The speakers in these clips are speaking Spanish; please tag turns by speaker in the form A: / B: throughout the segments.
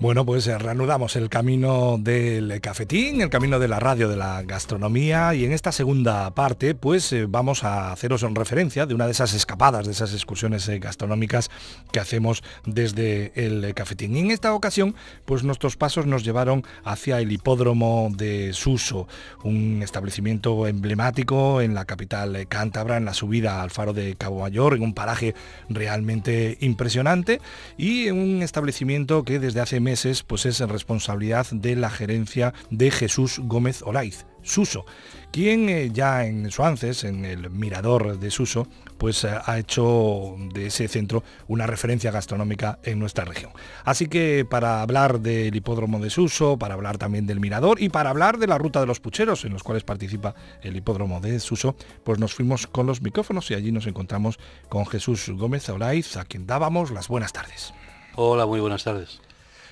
A: Bueno, pues eh, reanudamos el camino del cafetín, el camino de la radio, de la gastronomía y en esta segunda parte pues eh, vamos a haceros en referencia de una de esas escapadas, de esas excursiones eh, gastronómicas que hacemos desde el cafetín. Y en esta ocasión pues nuestros pasos nos llevaron hacia el hipódromo de Suso, un establecimiento emblemático en la capital cántabra, en la subida al faro de Cabo Mayor, en un paraje realmente impresionante y un establecimiento que desde hace pues es responsabilidad de la gerencia de Jesús Gómez Olaiz, Suso, quien eh, ya en Suances, en el mirador de Suso, pues eh, ha hecho de ese centro una referencia gastronómica en nuestra región. Así que para hablar del hipódromo de Suso, para hablar también del mirador y para hablar de la ruta de los pucheros en los cuales participa el hipódromo de Suso, pues nos fuimos con los micrófonos y allí nos encontramos con Jesús Gómez Olaiz, a quien dábamos las buenas tardes.
B: Hola, muy buenas tardes.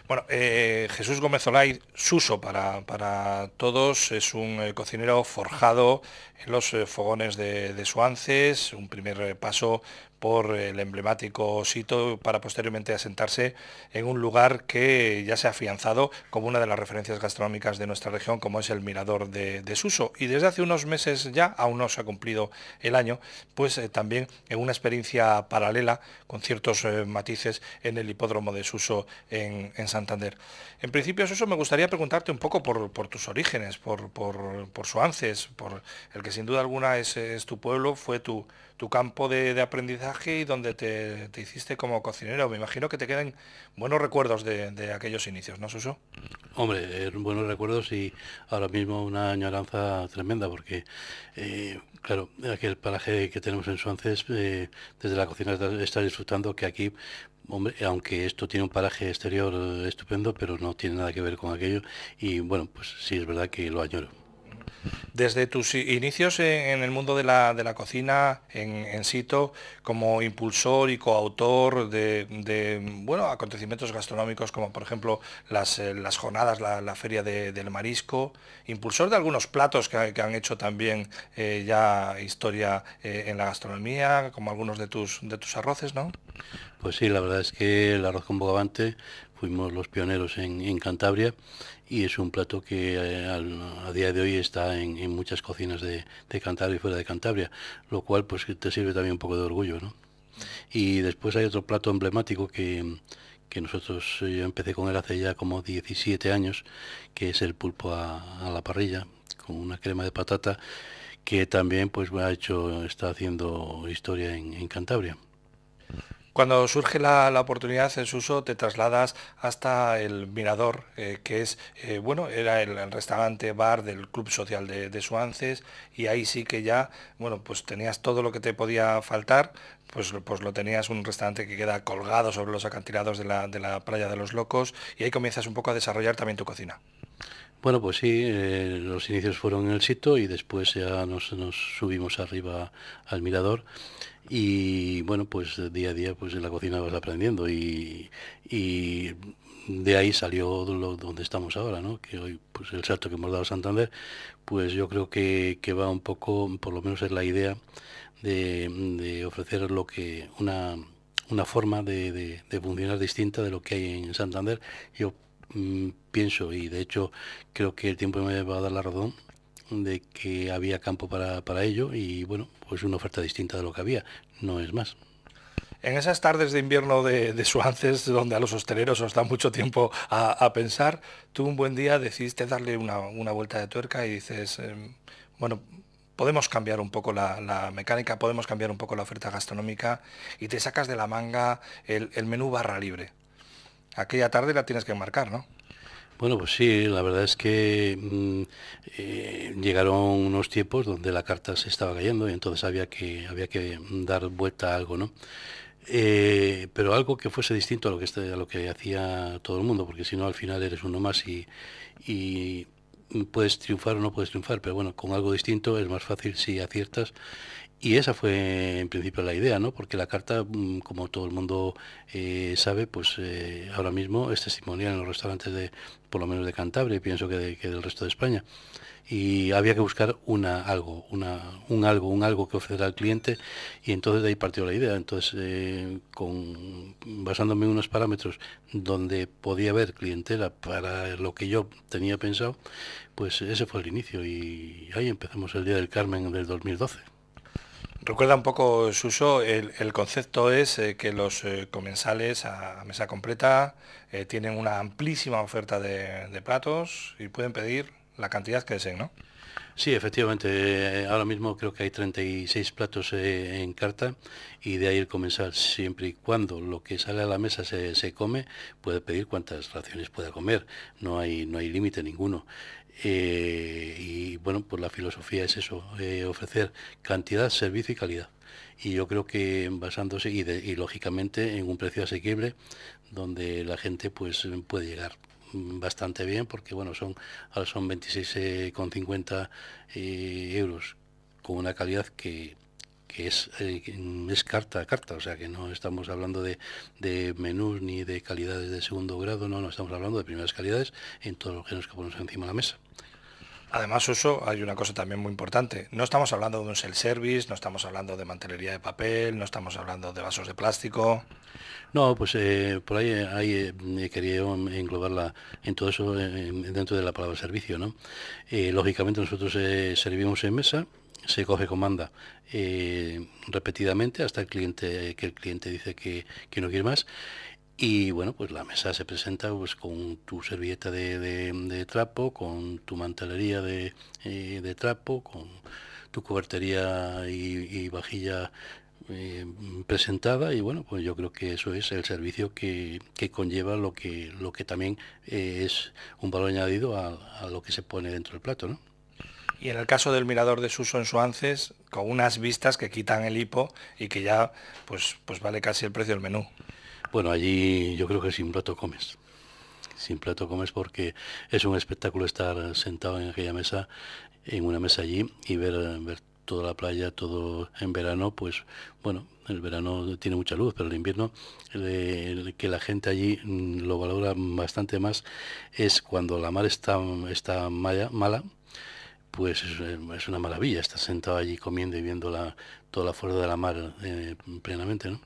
A: Bueno, eh, Jesús Gómez Olay, Suso para, para todos, es un eh, cocinero forjado en los eh, fogones de, de, Suances, un primer paso por el emblemático sitio para posteriormente asentarse en un lugar que ya se ha afianzado como una de las referencias gastronómicas de nuestra región, como es el Mirador de, Suso. Y desde hace unos meses ya, aún no se ha cumplido el año, pues eh, también en una experiencia paralela con ciertos eh, matices en el hipódromo de Suso en, Santander. En principio, Suso, me gustaría preguntarte un poco por, tus orígenes, por, por, por por el que sin duda alguna es tu pueblo, fue tu tu campo de, aprendizaje y donde te, hiciste como cocinero. Me imagino que te quedan buenos recuerdos de, aquellos inicios, ¿no, Suso?
B: Hombre, eh, buenos recuerdos y ahora mismo una añoranza tremenda porque, eh, claro, aquel paraje que tenemos en Suances, eh, desde la cocina está disfrutando que aquí Hombre, aunque esto tiene un paraje exterior estupendo, pero no tiene nada que ver con aquello. Y bueno, pues sí es verdad que lo añoro.
A: Desde tus inicios en el mundo de la, cocina, en, Sito, como impulsor y coautor de, bueno, acontecimientos gastronómicos como por ejemplo las, eh, jornadas, la, feria del marisco, impulsor de algunos platos que, han hecho también eh, ya historia eh, en la gastronomía, como algunos de tus, de tus arroces, ¿no?
B: Pues sí, la verdad es que el arroz con bogavante fuimos los pioneros en Cantabria y es un plato que eh, a día de hoy está en, muchas cocinas de, Cantabria y fuera de Cantabria, lo cual pues te sirve también un poco de orgullo. ¿no? Y después hay otro plato emblemático que, nosotros, yo empecé con él hace ya como 17 años, que es el pulpo a, la parrilla, con una crema de patata, que también pues ha hecho, está haciendo historia en Cantabria.
A: Cuando surge la, oportunidad en Suso, te trasladas hasta el Mirador, eh, que es, eh, bueno, era el, restaurante bar del Club Social de, Suances, y ahí sí que ya, bueno, pues tenías todo lo que te podía faltar, pues, pues lo tenías un restaurante que queda colgado sobre los acantilados de la, de la playa de los locos, y ahí comienzas un poco a desarrollar también tu cocina.
B: Bueno, pues sí, eh, los inicios fueron en el sitio y después ya nos, nos subimos arriba al mirador y bueno, pues día a día pues en la cocina vas aprendiendo y, de ahí salió donde estamos ahora, ¿no? Que hoy pues el salto que hemos dado a Santander, pues yo creo que, va un poco, por lo menos es la idea de, ofrecer lo que una, una forma de, funcionar distinta de lo que hay en Santander. Yo mm, pienso y de hecho creo que el tiempo me va a dar la razón de que había campo para, para ello y bueno, pues una oferta distinta de lo que había, no es más.
A: En esas tardes de invierno de, Suances, donde a los hosteleros os da mucho tiempo a, pensar, tú un buen día decidiste darle una, vuelta de tuerca y dices, em, bueno, podemos cambiar un poco la, mecánica, podemos cambiar un poco la oferta gastronómica y te sacas de la manga el, el menú barra libre. Aquella tarde la tienes que marcar, ¿no?
B: Bueno, pues sí, la verdad es que mm, eh, llegaron unos tiempos donde la carta se estaba cayendo y entonces había que, había que dar vuelta a algo, ¿no? Eh, pero algo que fuese distinto a lo que, a lo que hacía todo el mundo, porque si no al final eres uno más y, puedes triunfar o no puedes triunfar, pero bueno, con algo distinto es más fácil si aciertas Y esa fue en principio la idea, ¿no? Porque la carta, mm, como todo el mundo eh, sabe, pues eh, ahora mismo es testimonial en los restaurantes de, por lo menos de Cantabria, y pienso que, que del resto de España y había que buscar una algo, una, un algo, un algo que ofrecer al cliente y entonces de ahí partió la idea. Entonces, eh, basándome en unos parámetros donde podía haber clientela para lo que yo tenía pensado, pues ese fue el inicio y ahí empezamos el Día del Carmen del 2012.
A: Recuerda un poco, Suso, el, el concepto es eh, que los eh, comensales a mesa completa tienen una amplísima oferta de, platos y pueden pedir la cantidad que deseen, ¿no?
B: Sí, efectivamente. Eh, ahora mismo creo que hay 36 platos eh, en carta y de ahí el comensal, siempre y cuando lo que sale a la mesa se, come, puede pedir cuantas raciones pueda comer. No hay, no hay límite ninguno. Eh, y bueno, pues la filosofía es eso, ofrecer cantidad, servicio y calidad. Y yo creo que basándose y, lógicamente en un precio asequible donde la gente pues puede llegar bastante bien porque bueno son ahora son 26,50 eh, euros con una calidad que, es, eh, es carta a carta, o sea que no estamos hablando de, de menús ni de calidades de segundo grado, no, no estamos hablando de primeras calidades en todos los géneros que ponemos encima de la mesa.
A: Además, Uso, hay una cosa también muy importante. No estamos hablando de un self-service, no estamos hablando de mantelería de papel, no estamos hablando de vasos de plástico.
B: No, pues eh, por ahí, ahí eh, quería englobarla en todo eso dentro de la palabra servicio, ¿no? Lógicamente nosotros servimos en mesa, se coge comanda repetidamente hasta el cliente que el cliente dice que, que no quiere más y bueno, pues la mesa se presenta pues con tu servilleta de, trapo, con tu mantelería de, de, trapo, con tu cobertería y vajilla eh, presentada y bueno, pues yo creo que eso es el servicio que, conlleva lo que, lo que también eh, es un valor añadido a, lo que se pone dentro del plato, ¿no?
A: Y en el caso del mirador de Suso en Suances, con unas vistas que quitan el hipo y que ya pues, pues vale casi el precio del menú.
B: Bueno, allí yo creo que sin plato comes. Sin plato comes porque es un espectáculo estar sentado en aquella mesa, en una mesa allí y ver, toda la playa, todo en verano, pues bueno, el verano tiene mucha luz, pero el invierno que la gente allí mm, lo valora bastante más es cuando la mar está, está mala pues es, una maravilla estar sentado allí comiendo y viendo toda la fuerza de la mar eh, plenamente, ¿no?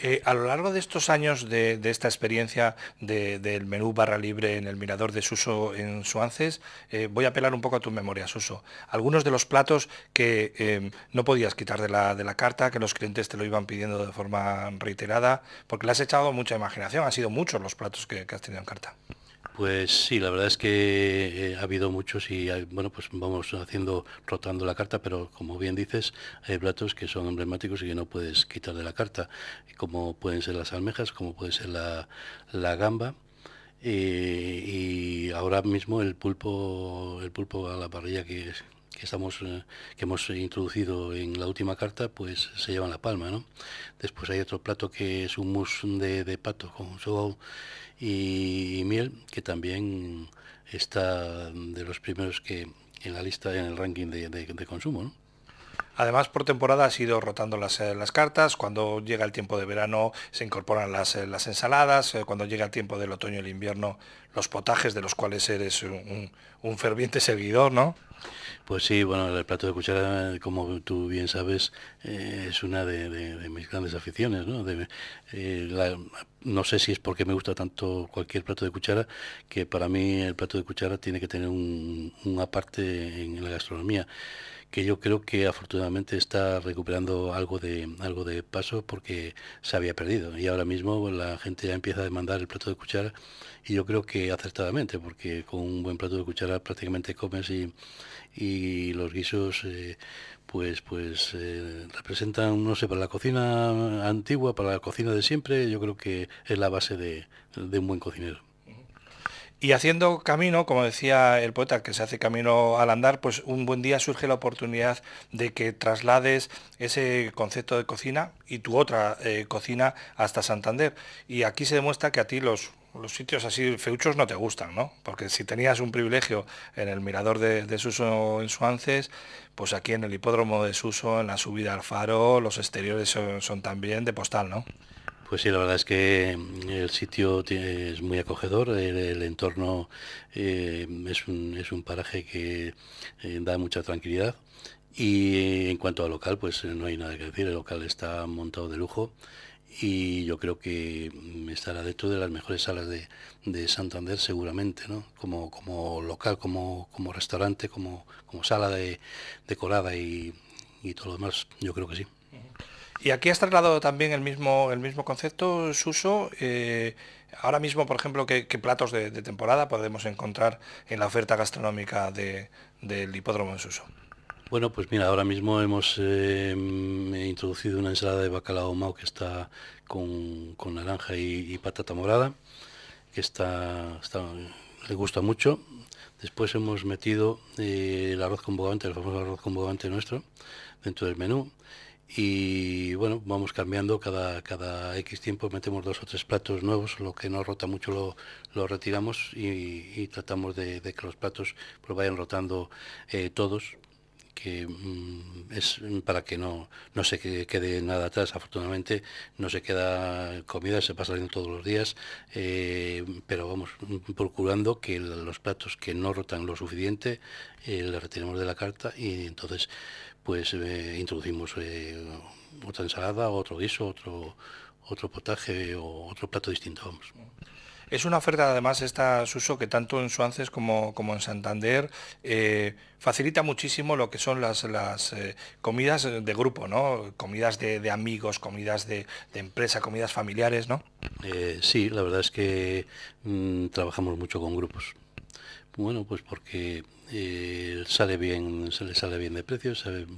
A: Eh, a lo largo de estos años de, esta experiencia del menú barra libre en el Mirador de Suso en Suances, eh, voy a apelar un poco a tu memoria, Suso. Algunos de los platos que em, no podías quitar de la carta, que los clientes te lo iban pidiendo de forma reiterada, porque le has echado mucha imaginación, han sido muchos los platos que has tenido en carta.
B: Pues sí, la verdad es que eh, ha habido muchos y bueno, pues vamos haciendo, rotando la carta, pero como bien dices, hay platos que son emblemáticos y que no puedes quitar de la carta, como pueden ser las almejas, como puede ser la, gamba. Eh, y ahora mismo el pulpo, el pulpo a la parrilla que, estamos eh, que hemos introducido en la última carta pues se llevan la palma ¿no? después hay otro plato que es un mousse de, pato con su y, miel, que también está de los primeros que en la lista, en el ranking de, consumo.
A: Además, por temporada has ido rotando las, eh, las, cartas. Cuando llega el tiempo de verano se incorporan las, eh, las ensaladas. Cuando llega el tiempo del otoño y el invierno, los potajes de los cuales eres un, un ferviente seguidor, ¿no?
B: Pues sí, bueno, el plato de cuchara, como tú bien sabes, eh, es una de, mis grandes aficiones, ¿no? Eh, no sé si es porque me gusta tanto cualquier plato de cuchara, que para mí el plato de cuchara tiene que tener un, una parte en la gastronomía que yo creo que afortunadamente está recuperando algo de algo de paso porque se había perdido. Y ahora mismo la gente ya empieza a demandar el plato de cuchara y yo creo que acertadamente porque con un buen plato de cuchara prácticamente comes y, y los guisos eh, pues pues eh, representan no sé para la cocina antigua para la cocina de siempre yo creo que es la base de, de un buen cocinero
A: Y haciendo camino, como decía el poeta, que se hace camino al andar, pues un buen día surge la oportunidad de que traslades ese concepto de cocina y tu otra eh, cocina hasta Santander. Y aquí se demuestra que a ti los, los sitios así feuchos no te gustan, ¿no? Porque si tenías un privilegio en el mirador de, Suso en Suances, pues aquí en el hipódromo de Suso, en la subida al faro, los exteriores son también de postal, ¿no?
B: Pues sí, la verdad es que mm, el sitio es muy acogedor, el, entorno eh, es, un, paraje que eh, da mucha tranquilidad y en cuanto al local, pues no hay nada que decir, el local está montado de lujo y yo creo que mm, estará dentro de las mejores salas de, Santander seguramente, ¿no? Como, como local, como, como restaurante, como, como sala de, decorada y, y todo lo demás, yo creo que sí.
A: Y aquí has trasladado también el mismo, el mismo concepto, Suso. Eh, ahora mismo, por ejemplo, ¿qué, platos de, temporada podemos encontrar en la oferta gastronómica del hipódromo de Suso?
B: Bueno, pues mira, ahora mismo hemos eh, introducido una ensalada de bacalao mao que está con, naranja y, patata morada, que está, le gusta mucho. Después hemos metido eh, el arroz con bogavante, el famoso arroz con bogavante nuestro, dentro del menú y bueno, vamos cambiando cada, cada X tiempo, metemos dos o tres platos nuevos, lo que no rota mucho lo, retiramos y, tratamos de, que los platos pues, vayan rotando eh, todos, que mm, es para que no, no se quede, nada atrás. Afortunadamente no se queda comida, se pasa saliendo todos los días, eh, pero vamos procurando que los platos que no rotan lo suficiente eh, le retiremos de la carta y entonces pues eh, introducimos eh, otra ensalada, otro guiso, otro, otro potaje o otro plato distinto. Vamos.
A: Es una oferta además esta Suso que tanto en Suances como, como en Santander eh, facilita muchísimo lo que son las, las comidas de grupo, ¿no? Comidas de, amigos, comidas de, empresa, comidas familiares, ¿no?
B: sí, la verdad es que mm, trabajamos mucho con grupos. Bueno, pues porque eh, sale bien, se les sale bien de precio,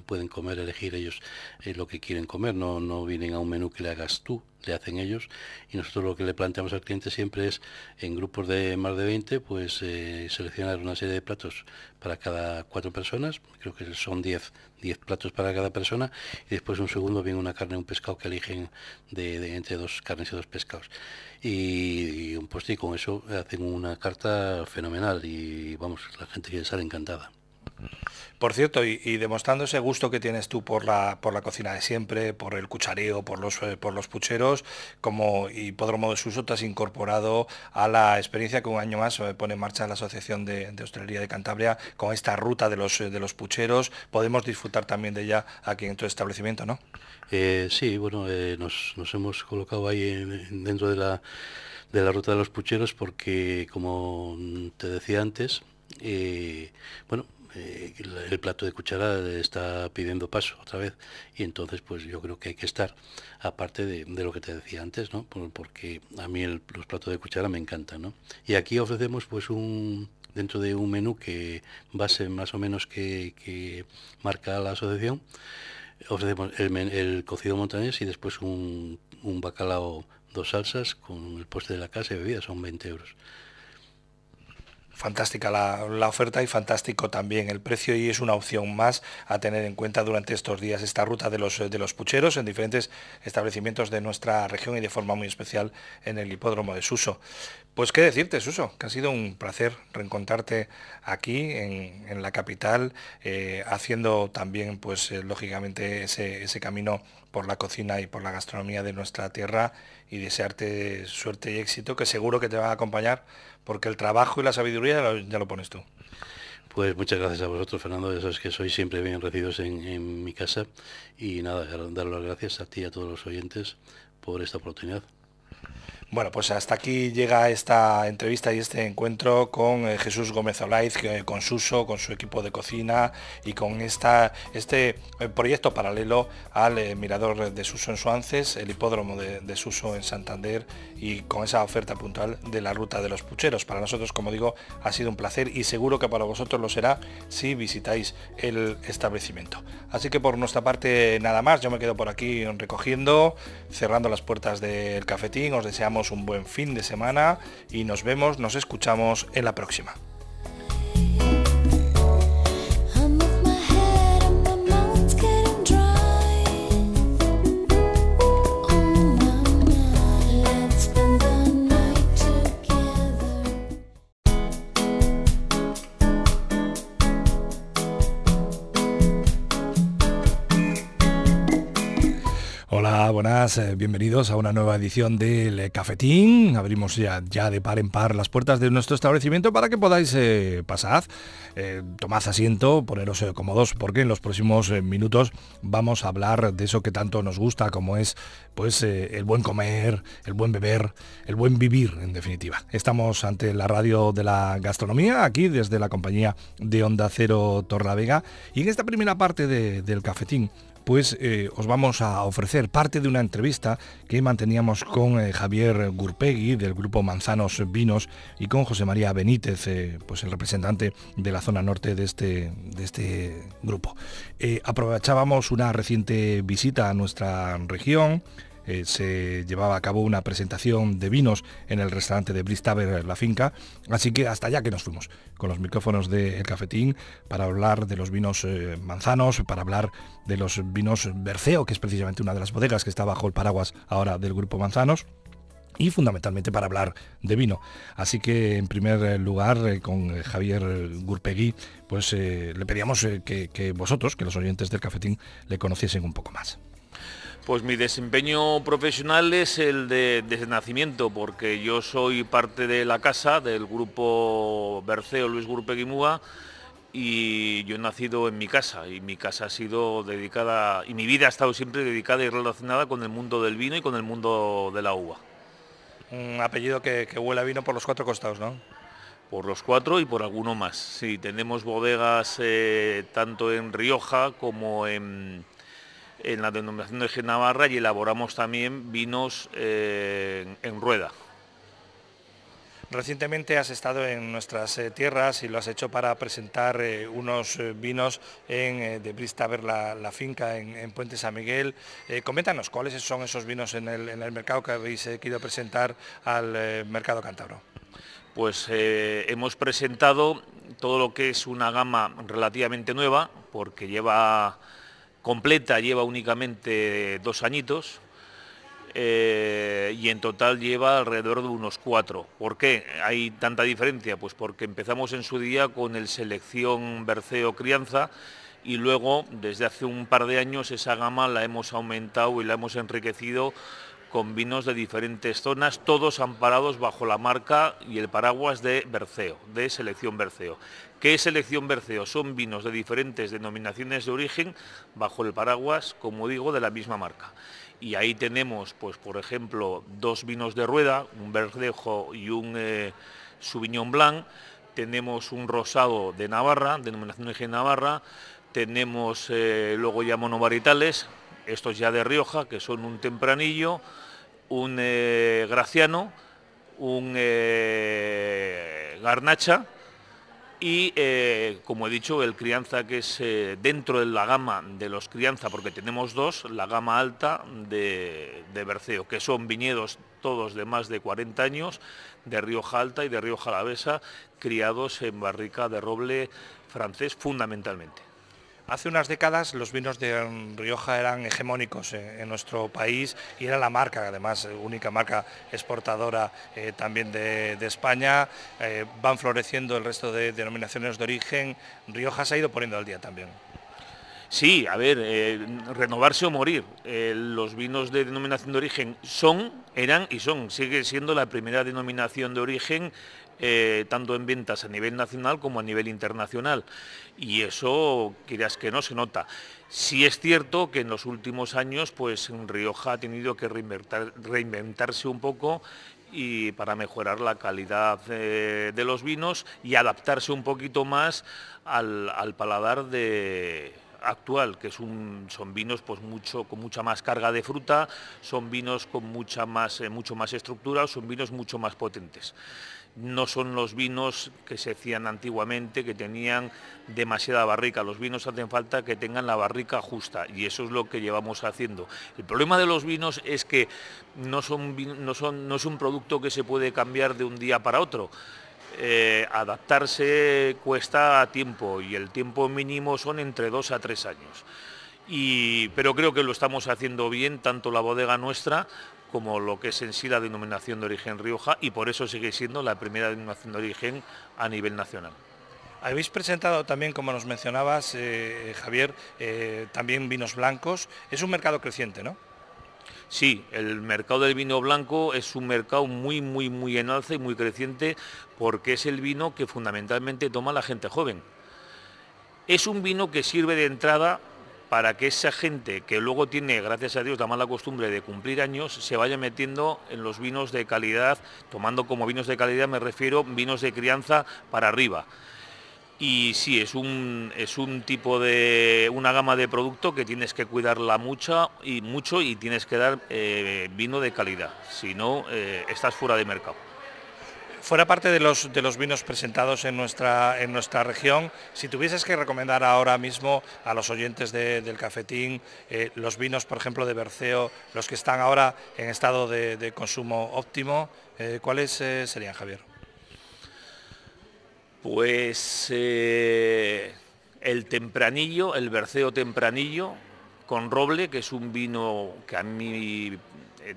B: pueden comer, elegir ellos eh, lo que quieren comer, no, no vienen a un menú que le hagas tú, le hacen ellos. Y nosotros lo que le planteamos al cliente siempre es en grupos de más de 20 pues eh, seleccionar una serie de platos para cada cuatro personas, creo que son 10, 10 platos para cada persona y después un segundo viene una carne, un pescado que eligen de, entre dos carnes y dos pescados y, un postre con eso hacen una carta fenomenal y vamos, la gente sale encantada.
A: Por cierto, y, demostrando ese gusto que tienes tú por la, por la cocina de siempre, por el cuchareo, por los, eh, por los pucheros, como hipódromo de Suso te has incorporado a la experiencia que un año más eh, pone en marcha la Asociación de, Hostelería de Cantabria con esta ruta de los, eh, de los pucheros. Podemos disfrutar también de ella aquí en tu establecimiento, ¿no?
B: sí, bueno, nos, hemos colocado ahí dentro de la, de la ruta de los pucheros porque, como te decía antes, bueno, eh, el plato de cuchara está pidiendo paso otra vez. Y entonces pues yo creo que hay que estar aparte de, lo que te decía antes no porque a mí los platos de cuchara me encantan no y aquí ofrecemos pues un dentro de un menú que base más o menos que, marca la asociación ofrecemos el, cocido montañés y después un, un bacalao dos salsas con el poste de la casa y bebida son 20 euros
A: fantástica la, oferta y fantástico también el precio y es una opción más a tener en cuenta durante estos días esta ruta de los, de los pucheros en diferentes establecimientos de nuestra región y de forma muy especial en el hipódromo de Suso. Pues qué decirte, Suso, que ha sido un placer reencontrarte aquí en, la capital, eh, haciendo también, pues eh, lógicamente, ese, ese camino por la cocina y por la gastronomía de nuestra tierra y desearte suerte y éxito, que seguro que te va a acompañar, porque el trabajo y la sabiduría ya lo, pones tú.
B: Pues muchas gracias a vosotros, Fernando. Ya sabes que sois siempre bien recibidos en, en mi casa. Y nada, dar las gracias a ti y a todos los oyentes por esta oportunidad.
A: Bueno, pues hasta aquí llega esta entrevista y este encuentro con eh, Jesús Gómez Olaiz, con Suso, con su equipo de cocina y con esta, este eh, proyecto paralelo al eh, Mirador de Suso en Suances, el hipódromo de, Suso en Santander y con esa oferta puntual de la ruta de los pucheros. Para nosotros, como digo, ha sido un placer y seguro que para vosotros lo será si visitáis el establecimiento. Así que por nuestra parte nada más, yo me quedo por aquí recogiendo, cerrando las puertas del cafetín, os deseamos un buen fin de semana y nos vemos, nos escuchamos en la próxima. Eh, bienvenidos a una nueva edición del Cafetín. Abrimos ya, de par en par las puertas de nuestro establecimiento para que podáis eh, pasar, eh, tomad asiento, poneros cómodos, porque en los próximos minutos vamos a hablar de eso que tanto nos gusta, como es pues el buen comer, el buen beber, el buen vivir, en definitiva. Estamos ante la radio de la gastronomía, aquí desde la compañía de Onda Cero Torlavega, y en esta primera parte del Cafetín pues eh, os vamos a ofrecer parte de una entrevista que manteníamos con eh, Javier Gurpegui del grupo Manzanos Vinos y con José María Benítez, eh, pues el representante de la zona norte de este, de este grupo. aprovechábamos una reciente visita a nuestra región, eh, se llevaba a cabo una presentación de vinos en el restaurante de Bristaver, la finca, así que hasta allá que nos fuimos, con los micrófonos del cafetín, para hablar de los vinos eh, manzanos, para hablar de los vinos Berceo, que es precisamente una de las bodegas que está bajo el paraguas ahora del grupo Manzanos y fundamentalmente para hablar de vino. Así que en primer lugar eh, con Javier Gurpegui pues le pedíamos que vosotros, que los oyentes del cafetín, le conociesen un poco más.
C: Pues mi desempeño profesional es el de, desde nacimiento, porque yo soy parte de la casa del grupo Berceo Luis Gurpeguimúa y yo he nacido en mi casa y mi casa ha sido dedicada y mi vida ha estado siempre dedicada y relacionada con el mundo del vino y con el mundo de la uva.
A: Un apellido que, huele a vino por los cuatro costados, ¿no?
C: Por los cuatro y por alguno más. Sí, tenemos bodegas eh, tanto en Rioja como en, en la denominación de Navarra y elaboramos también vinos eh, en rueda.
A: Recientemente has estado en nuestras eh, tierras y lo has hecho para presentar eh, unos vinos en, de Bristaver, la, la finca en, Puente San Miguel. coméntanos, ¿cuáles son esos vinos en el, en el mercado que habéis querido presentar al mercado cántabro?
C: Pues hemos presentado todo lo que es una gama relativamente nueva, porque lleva completa lleva únicamente dos añitos eh, y en total lleva alrededor de unos cuatro. ¿Por qué hay tanta diferencia? Pues porque empezamos en su día con el selección Berceo Crianza y luego desde hace un par de años esa gama la hemos aumentado y la hemos enriquecido con vinos de diferentes zonas, todos amparados bajo la marca y el paraguas de Berceo, de Selección Berceo. ¿Qué es Selección Berceo? Son vinos de diferentes denominaciones de origen bajo el paraguas, como digo, de la misma marca. Y ahí tenemos, pues por ejemplo, dos vinos de rueda, un verdejo y un eh, Sauvignon Blanc. Tenemos un rosado de Navarra, denominación de origen Navarra. Tenemos eh, luego ya monovaritales, estos ya de Rioja, que son un tempranillo, un eh, graciano, un garnacha y eh, como he dicho el crianza que es eh, dentro de la gama de los crianza porque tenemos dos la gama alta de, de, Berceo que son viñedos todos de más de 40 años de Rioja Alta y de Rioja Alavesa criados en barrica de roble francés fundamentalmente
A: Hace unas décadas los vinos de Rioja eran hegemónicos en, nuestro país y era la marca, además, eh, única marca exportadora eh, también de, España. Eh, van floreciendo el resto de denominaciones de origen. Rioja se ha ido poniendo al día también.
C: Sí, a ver, renovarse o morir. los vinos de denominación de origen son, eran y son, sigue siendo la primera denominación de origen eh, tanto en ventas a nivel nacional como a nivel internacional. Y eso, quieras que no, se nota. Sí es cierto que en los últimos años, pues Rioja ha tenido que reinventarse un poco y para mejorar la calidad de, los vinos y adaptarse un poquito más al, paladar actual, que son vinos pues mucho, con mucha más carga de fruta, son vinos con mucha más, eh, mucho más estructura, son vinos mucho más potentes no son los vinos que se hacían antiguamente, que tenían demasiada barrica. Los vinos hacen falta que tengan la barrica justa y eso es lo que llevamos haciendo. El problema de los vinos es que no, son, no, son, no es un producto que se puede cambiar de un día para otro. Eh, adaptarse cuesta tiempo y el tiempo mínimo son entre dos a tres años. pero creo que lo estamos haciendo bien, tanto la bodega nuestra como lo que es en sí la denominación de origen Rioja y por eso sigue siendo la primera denominación de origen a nivel nacional.
A: Habéis presentado también, como nos mencionabas, eh, Javier, eh, también vinos blancos. Es un mercado creciente, ¿no?
C: Sí, el mercado del vino blanco es un mercado muy, muy, muy en alza y muy creciente porque es el vino que fundamentalmente toma la gente joven. Es un vino que sirve de entrada para que esa gente que luego tiene, gracias a Dios, la mala costumbre de cumplir años, se vaya metiendo en los vinos de calidad, tomando como vinos de calidad me refiero vinos de crianza para arriba. Y sí, es un, es un tipo de, una gama de producto que tienes que cuidarla mucho y mucho y tienes que dar eh, vino de calidad, si no, eh, estás fuera de mercado.
A: Fuera parte de los, de los vinos presentados en nuestra, en nuestra región, si tuvieses que recomendar ahora mismo a los oyentes del cafetín eh, los vinos, por ejemplo, de Berceo, los que están ahora en estado de, consumo óptimo, eh, ¿cuáles eh, serían, Javier?
C: Pues el tempranillo, el Berceo tempranillo, con roble, que es un vino que a mí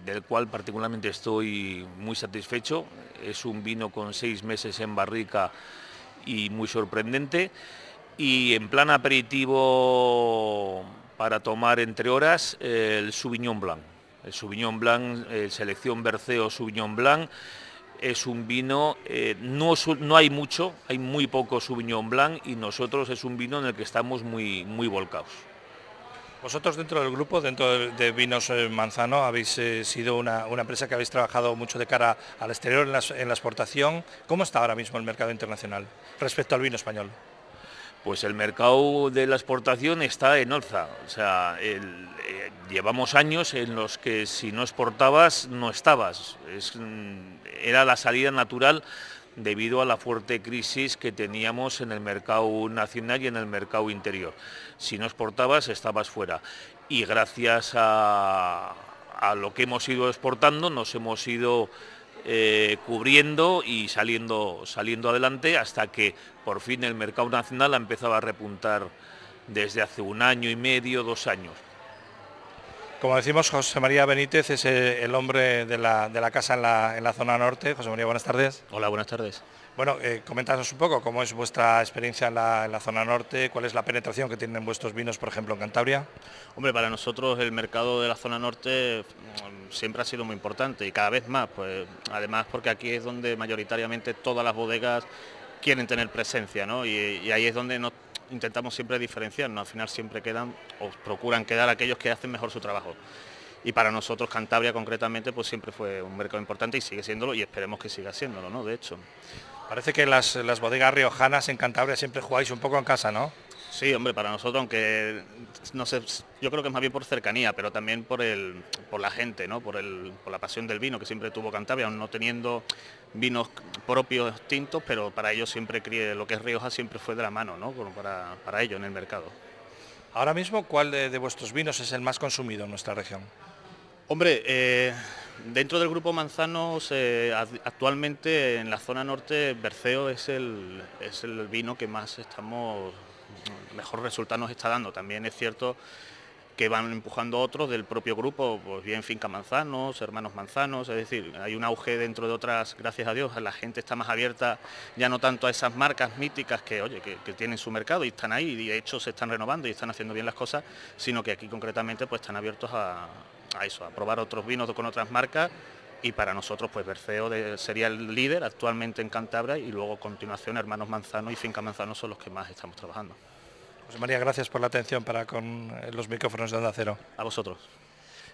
C: del cual particularmente estoy muy satisfecho. Es un vino con seis meses en barrica y muy sorprendente. Y en plan aperitivo para tomar entre horas, el Sauvignon Blanc. El Sauvignon Blanc, selección Berceo Sauvignon Blanc, es un vino, eh, no, no, hay mucho, hay muy poco Sauvignon Blanc y nosotros es un vino en el que estamos muy, muy volcados.
A: Vosotros dentro del grupo, dentro de, Vinos eh, Manzano, habéis eh, sido una, empresa que habéis trabajado mucho de cara al exterior en la, exportación. ¿Cómo está ahora mismo el mercado internacional respecto al vino español?
C: Pues el mercado de la exportación está en alza. O sea, eh, llevamos años en los que si no exportabas no estabas. Mm, era la salida natural debido a la fuerte crisis que teníamos en el mercado nacional y en el mercado interior. Si no exportabas, estabas fuera. Y gracias a, lo que hemos ido exportando, nos hemos ido eh, cubriendo y saliendo, saliendo adelante hasta que por fin el mercado nacional ha empezado a repuntar desde hace un año y medio, dos años.
A: Como decimos, José María Benítez es el hombre de la, casa en la, zona norte. José María, buenas tardes.
D: Hola, buenas tardes.
A: Bueno, eh, coméntanos un poco cómo es vuestra experiencia en la, zona norte, cuál es la penetración que tienen vuestros vinos, por ejemplo, en Cantabria.
D: Hombre, para nosotros el mercado de la zona norte mm, siempre ha sido muy importante y cada vez más, pues además porque aquí es donde mayoritariamente todas las bodegas quieren tener presencia, ¿no? y ahí es donde nos intentamos siempre diferenciarnos, al final siempre quedan o procuran quedar aquellos que hacen mejor su trabajo. Y para nosotros Cantabria concretamente pues siempre fue un mercado importante y sigue siéndolo y esperemos que siga siéndolo, ¿no? De hecho.
A: Parece que las, las bodegas riojanas en Cantabria siempre jugáis un poco en casa, ¿no?
D: Sí, hombre, para nosotros, aunque no sé, yo creo que es más bien por cercanía, pero también por el, por la gente, ¿no? Por, el, por la pasión del vino que siempre tuvo Cantabria, aún no teniendo vinos propios tintos, pero para ellos siempre lo que es Rioja siempre fue de la mano, ¿no? para, para ellos en el mercado.
A: Ahora mismo, ¿cuál de, vuestros vinos es el más consumido en nuestra región?
D: Hombre, eh, dentro del grupo Manzanos, eh, actualmente en la zona norte, Berceo es el, es el vino que más estamos mejor resultado nos está dando. También es cierto que van empujando otros del propio grupo, pues bien Finca Manzanos, Hermanos Manzanos, es decir, hay un auge dentro de otras, gracias a Dios, la gente está más abierta ya no tanto a esas marcas míticas que, oye, que, tienen su mercado y están ahí y de hecho se están renovando y están haciendo bien las cosas, sino que aquí concretamente pues están abiertos a, eso, a probar otros vinos con otras marcas y para nosotros pues Berceo sería el líder actualmente en Cantabria y luego a continuación Hermanos Manzano y Finca Manzano son los que más estamos trabajando.
A: José María, gracias por la atención para con eh, los micrófonos de Onda Cero.
D: A vosotros.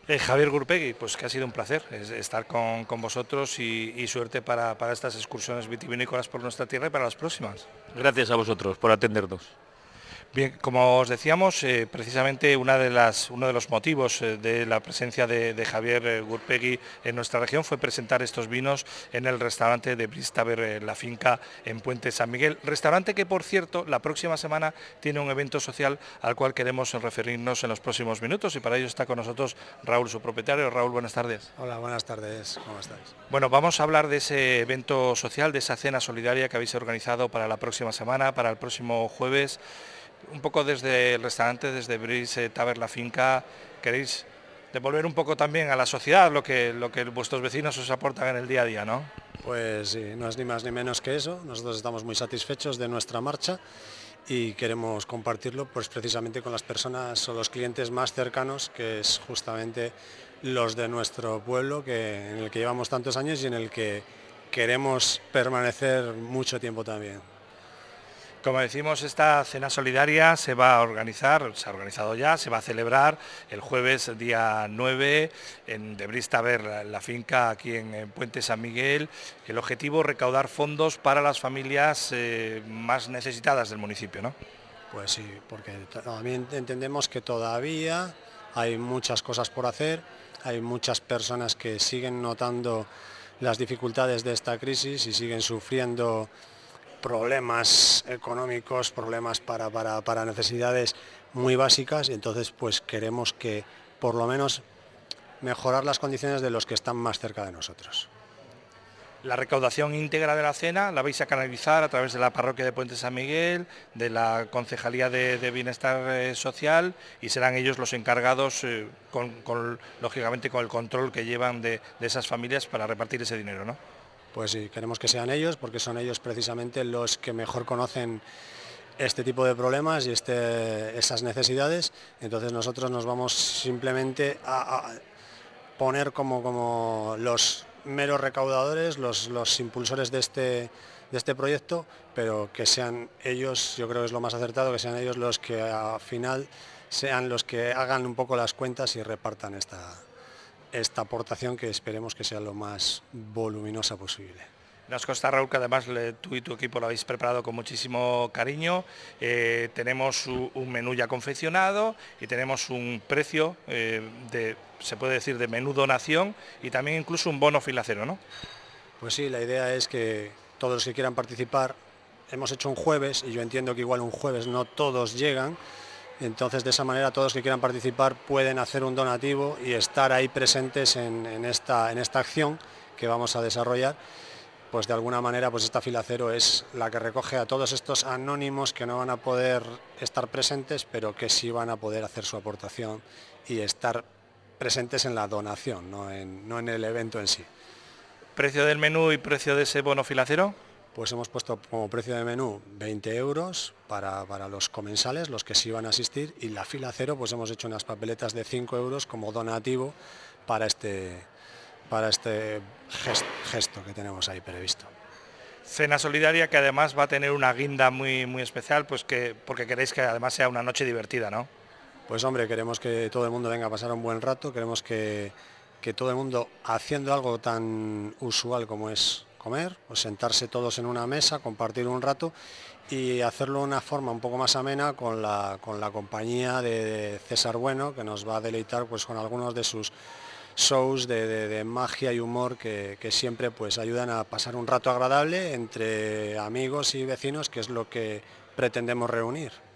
A: Eh, Javier Gurpegui, pues que ha sido un placer estar con, vosotros y, suerte para, para, estas excursiones vitivinícolas por nuestra tierra y para las próximas.
C: Gracias a vosotros por atendernos.
A: Bien, como os decíamos, eh, precisamente una de las, uno de los motivos eh, de la presencia de, Javier eh, Gurpegui en nuestra región fue presentar estos vinos en el restaurante de Bristaver La Finca en Puente San Miguel. Restaurante que, por cierto, la próxima semana tiene un evento social al cual queremos referirnos en los próximos minutos y para ello está con nosotros Raúl, su propietario. Raúl, buenas tardes.
E: Hola, buenas tardes. ¿Cómo estáis?
A: Bueno, vamos a hablar de ese evento social, de esa cena solidaria que habéis organizado para la próxima semana, para el próximo jueves un poco desde el restaurante, desde Brise Taber La Finca, queréis devolver un poco también a la sociedad lo que, lo que vuestros vecinos os aportan en el día a día, ¿no?
E: Pues sí, no es ni más ni menos que eso. Nosotros estamos muy satisfechos de nuestra marcha y queremos compartirlo pues precisamente con las personas o los clientes más cercanos, que es justamente los de nuestro pueblo, que, en el que llevamos tantos años y en el que queremos permanecer mucho tiempo también.
A: Como decimos, esta cena solidaria se va a organizar, se ha organizado ya, se va a celebrar el jueves día 9 en Debrista Ver, la finca aquí en, Puente San Miguel. El objetivo recaudar fondos para las familias eh, más necesitadas del municipio, ¿no?
E: Pues sí, porque también entendemos que todavía hay muchas cosas por hacer, hay muchas personas que siguen notando las dificultades de esta crisis y siguen sufriendo problemas económicos, problemas para, para, necesidades muy básicas y entonces pues queremos que por lo menos mejorar las condiciones de los que están más cerca de nosotros.
A: La recaudación íntegra de la cena la vais a canalizar a través de la parroquia de Puente San Miguel, de la Concejalía de, Bienestar eh, Social y serán ellos los encargados, eh, con, lógicamente con el control que llevan de, de esas familias para repartir ese dinero, ¿no?
E: Pues sí, queremos que sean ellos porque son ellos precisamente los que mejor conocen este tipo de problemas y este, esas necesidades. Entonces nosotros nos vamos simplemente a, poner como, como, los meros recaudadores, los, los impulsores de este, de este proyecto, pero que sean ellos, yo creo que es lo más acertado, que sean ellos los que al final sean los que hagan un poco las cuentas y repartan esta, esta aportación que esperemos que sea lo más voluminosa posible.
A: Nos consta, Raúl, que además tú y tu equipo lo habéis preparado con muchísimo cariño. Eh, tenemos un menú ya confeccionado y tenemos un precio eh, de, se puede decir, de menú donación y también incluso un bono filacero, ¿no?
E: Pues sí, la idea es que todos los que quieran participar, hemos hecho un jueves y yo entiendo que igual un jueves no todos llegan, entonces, de esa manera, todos que quieran participar pueden hacer un donativo y estar ahí presentes en, esta, acción que vamos a desarrollar. Pues de alguna manera, pues esta fila cero es la que recoge a todos estos anónimos que no van a poder estar presentes, pero que sí van a poder hacer su aportación y estar presentes en la donación, no en, no en el evento en sí.
A: ¿Precio del menú y precio de ese bono filacero?
E: Pues hemos puesto como precio de menú 20 euros para, los comensales, los que sí van a asistir, y la fila cero, pues hemos hecho unas papeletas de 5 euros como donativo para este, para este gesto, que tenemos ahí previsto.
A: Cena solidaria que además va a tener una guinda muy, muy especial, pues que, porque queréis que además sea una noche divertida, ¿no?
E: Pues hombre, queremos que todo el mundo venga a pasar un buen rato, queremos que, que todo el mundo haciendo algo tan usual como es o sentarse todos en una mesa, compartir un rato y hacerlo de una forma un poco más amena con la, con la compañía de César Bueno, que nos va a deleitar pues, con algunos de sus shows de, magia y humor que, que, siempre pues, ayudan a pasar un rato agradable entre amigos y vecinos, que es lo que pretendemos reunir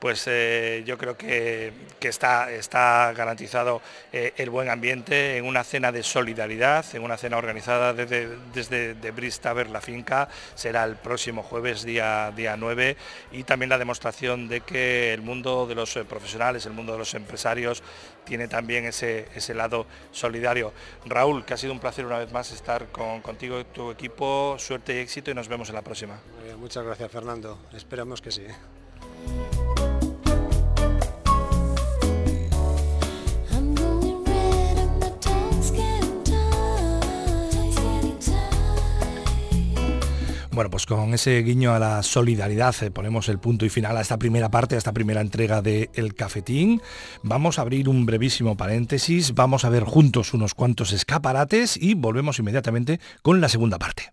A: pues eh, yo creo que, está, está, garantizado eh, el buen ambiente en una cena de solidaridad, en una cena organizada desde, desde de la finca, será el próximo jueves, día, día 9, y también la demostración de que el mundo de los eh, profesionales, el mundo de los empresarios, tiene también ese, ese lado solidario. Raúl, que ha sido un placer una vez más estar con, contigo y tu equipo, suerte y éxito y nos vemos en la próxima.
E: muchas gracias Fernando, esperamos que sí.
A: Bueno, pues con ese guiño a la solidaridad eh, ponemos el punto y final a esta primera parte, a esta primera entrega de El Cafetín. Vamos a abrir un brevísimo paréntesis, vamos a ver juntos unos cuantos escaparates y volvemos inmediatamente con la segunda parte.